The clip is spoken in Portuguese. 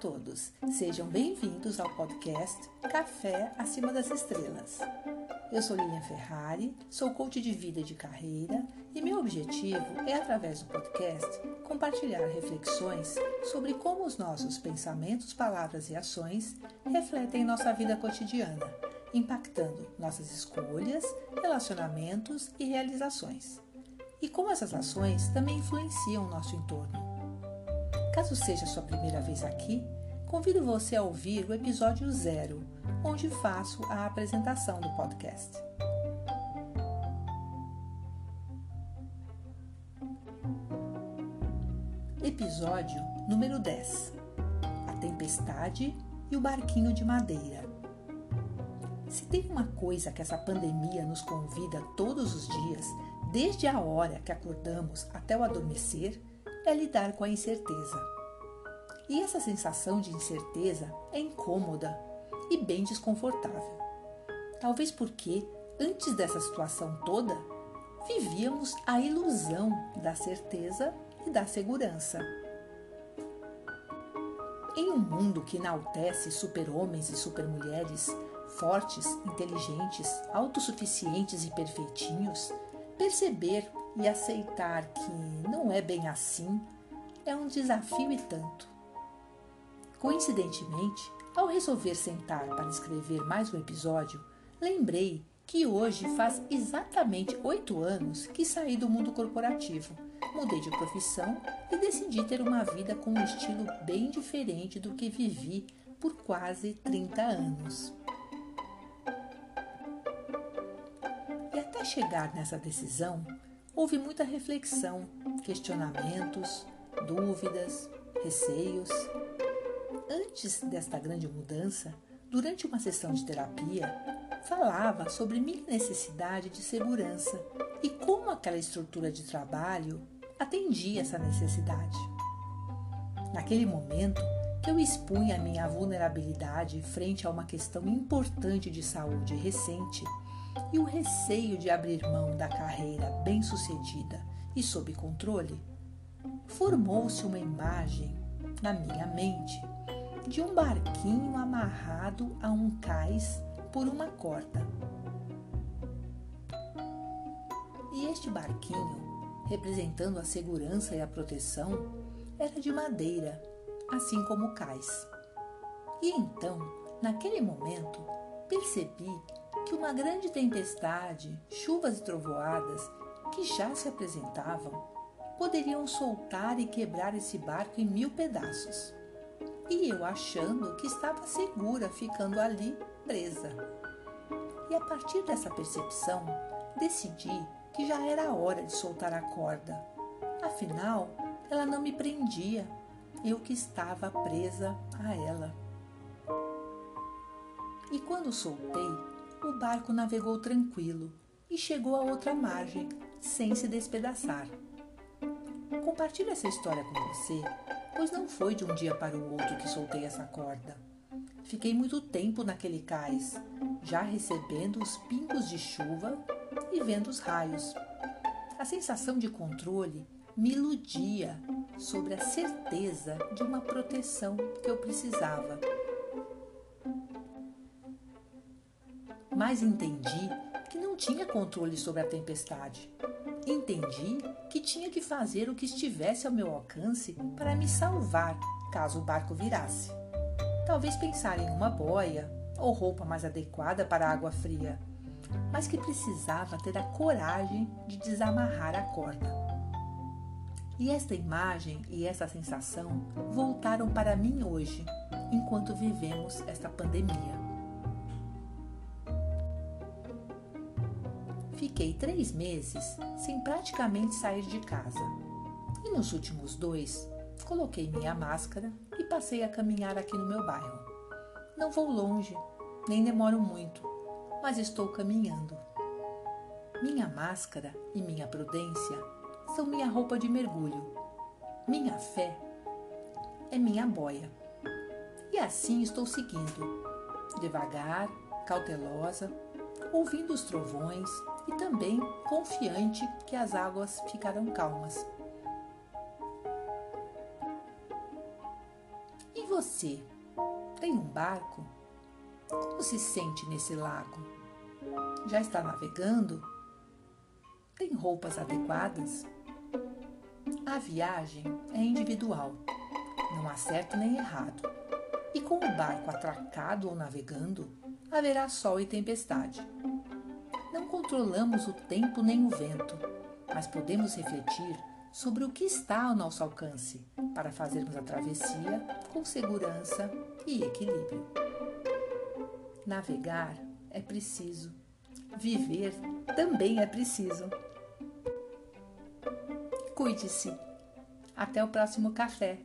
todos, sejam bem-vindos ao podcast Café Acima das Estrelas. Eu sou Lilian Ferrari, sou coach de vida e de carreira e meu objetivo é, através do podcast, compartilhar reflexões sobre como os nossos pensamentos, palavras e ações refletem nossa vida cotidiana, impactando nossas escolhas, relacionamentos e realizações. E como essas ações também influenciam o nosso entorno. Caso seja sua primeira vez aqui, convido você a ouvir o episódio zero, onde faço a apresentação do podcast. Episódio número 10 A Tempestade e o Barquinho de Madeira. Se tem uma coisa que essa pandemia nos convida todos os dias, desde a hora que acordamos até o adormecer, é lidar com a incerteza. E essa sensação de incerteza é incômoda e bem desconfortável. Talvez porque, antes dessa situação toda, vivíamos a ilusão da certeza e da segurança. Em um mundo que enaltece super-homens e super-mulheres, fortes, inteligentes, autossuficientes e perfeitinhos, perceber e aceitar que não é bem assim é um desafio e tanto. Coincidentemente, ao resolver sentar para escrever mais um episódio, lembrei que hoje faz exatamente oito anos que saí do mundo corporativo, mudei de profissão e decidi ter uma vida com um estilo bem diferente do que vivi por quase 30 anos. E até chegar nessa decisão, houve muita reflexão, questionamentos, dúvidas, receios. Antes desta grande mudança, durante uma sessão de terapia, falava sobre minha necessidade de segurança e como aquela estrutura de trabalho atendia essa necessidade. Naquele momento que eu expunha minha vulnerabilidade frente a uma questão importante de saúde recente, e o receio de abrir mão da carreira bem-sucedida e sob controle, formou-se uma imagem na minha mente de um barquinho amarrado a um cais por uma corda. E este barquinho, representando a segurança e a proteção, era de madeira, assim como o cais. E então, naquele momento, percebi que uma grande tempestade, chuvas e trovoadas que já se apresentavam poderiam soltar e quebrar esse barco em mil pedaços. E eu achando que estava segura ficando ali presa. E a partir dessa percepção, decidi que já era hora de soltar a corda. Afinal, ela não me prendia, eu que estava presa a ela. E quando soltei, o barco navegou tranquilo e chegou à outra margem, sem se despedaçar. Compartilho essa história com você, pois não foi de um dia para o outro que soltei essa corda. Fiquei muito tempo naquele cais, já recebendo os pingos de chuva e vendo os raios. A sensação de controle me iludia sobre a certeza de uma proteção que eu precisava mas entendi que não tinha controle sobre a tempestade. Entendi que tinha que fazer o que estivesse ao meu alcance para me salvar caso o barco virasse. Talvez pensar em uma boia ou roupa mais adequada para a água fria, mas que precisava ter a coragem de desamarrar a corda. E esta imagem e essa sensação voltaram para mim hoje, enquanto vivemos esta pandemia. Fiquei três meses sem praticamente sair de casa. E nos últimos dois, coloquei minha máscara e passei a caminhar aqui no meu bairro. Não vou longe, nem demoro muito, mas estou caminhando. Minha máscara e minha prudência são minha roupa de mergulho. Minha fé é minha boia. E assim estou seguindo, devagar, cautelosa, ouvindo os trovões e também confiante que as águas ficarão calmas. E você tem um barco? Como se sente nesse lago? Já está navegando? Tem roupas adequadas? A viagem é individual, não há certo nem errado. E com o barco atracado ou navegando, haverá sol e tempestade. Controlamos o tempo nem o vento, mas podemos refletir sobre o que está ao nosso alcance para fazermos a travessia com segurança e equilíbrio. Navegar é preciso, viver também é preciso. Cuide-se. Até o próximo café.